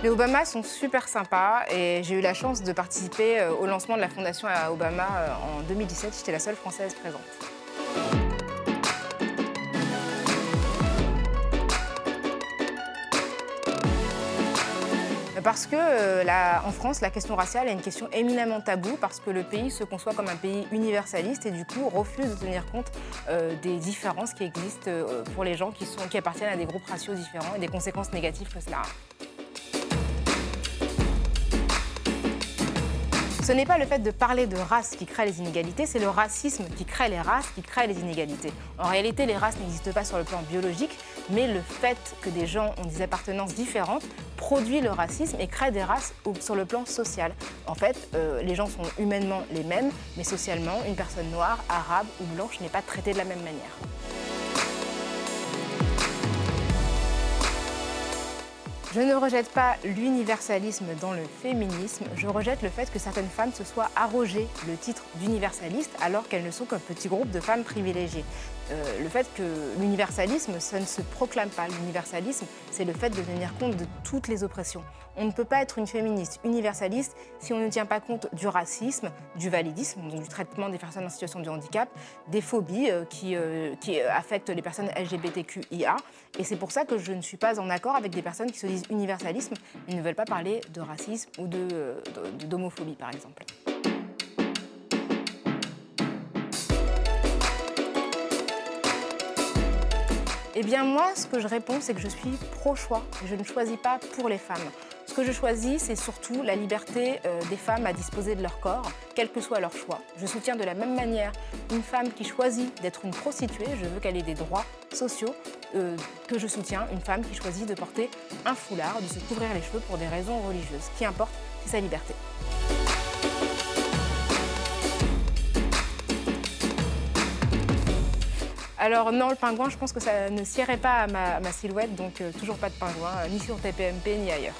Les Obama sont super sympas et j'ai eu la chance de participer euh, au lancement de la fondation à Obama euh, en 2017. J'étais la seule française présente. Parce que euh, en France, la question raciale est une question éminemment taboue parce que le pays se conçoit comme un pays universaliste et du coup refuse de tenir compte des différences qui existent pour les gens qui, qui appartiennent à des groupes raciaux différents et des conséquences négatives que cela a. Ce n'est pas le fait de parler de race qui crée les inégalités, c'est le racisme qui crée les races, qui crée les inégalités. En réalité, les races n'existent pas sur le plan biologique, mais le fait que des gens ont des appartenances différentes produit le racisme et crée des races sur le plan social. En fait, euh, les gens sont humainement les mêmes, mais socialement, une personne noire, arabe ou blanche n'est pas traitée de la même manière. Je ne rejette pas l'universalisme dans le féminisme, je rejette le fait que certaines femmes se soient arrogées le titre d'universaliste alors qu'elles ne sont qu'un petit groupe de femmes privilégiées. Euh, le fait que l'universalisme, ça ne se proclame pas. L'universalisme, c'est le fait de tenir compte de toutes les oppressions. On ne peut pas être une féministe universaliste si on ne tient pas compte du racisme, du validisme, donc du traitement des personnes en situation de handicap, des phobies euh, qui, euh, qui euh, affectent les personnes LGBTQIA. Et c'est pour ça que je ne suis pas en accord avec des personnes qui se disent universalisme et ne veulent pas parler de racisme ou euh, de- d'homophobie, par exemple. Eh bien moi, ce que je réponds, c'est que je suis pro-choix. Je ne choisis pas pour les femmes. Ce que je choisis, c'est surtout la liberté euh, des femmes à disposer de leur corps, quel que soit leur choix. Je soutiens de la même manière une femme qui choisit d'être une prostituée, je veux qu'elle ait des droits sociaux, euh, que je soutiens une femme qui choisit de porter un foulard, de se couvrir les cheveux pour des raisons religieuses. Qui importe, c'est sa liberté. Alors non, le pingouin, je pense que ça ne siérait pas à ma, silhouette, donc euh, toujours pas de pingouin, ni sur TPMP ni ailleurs.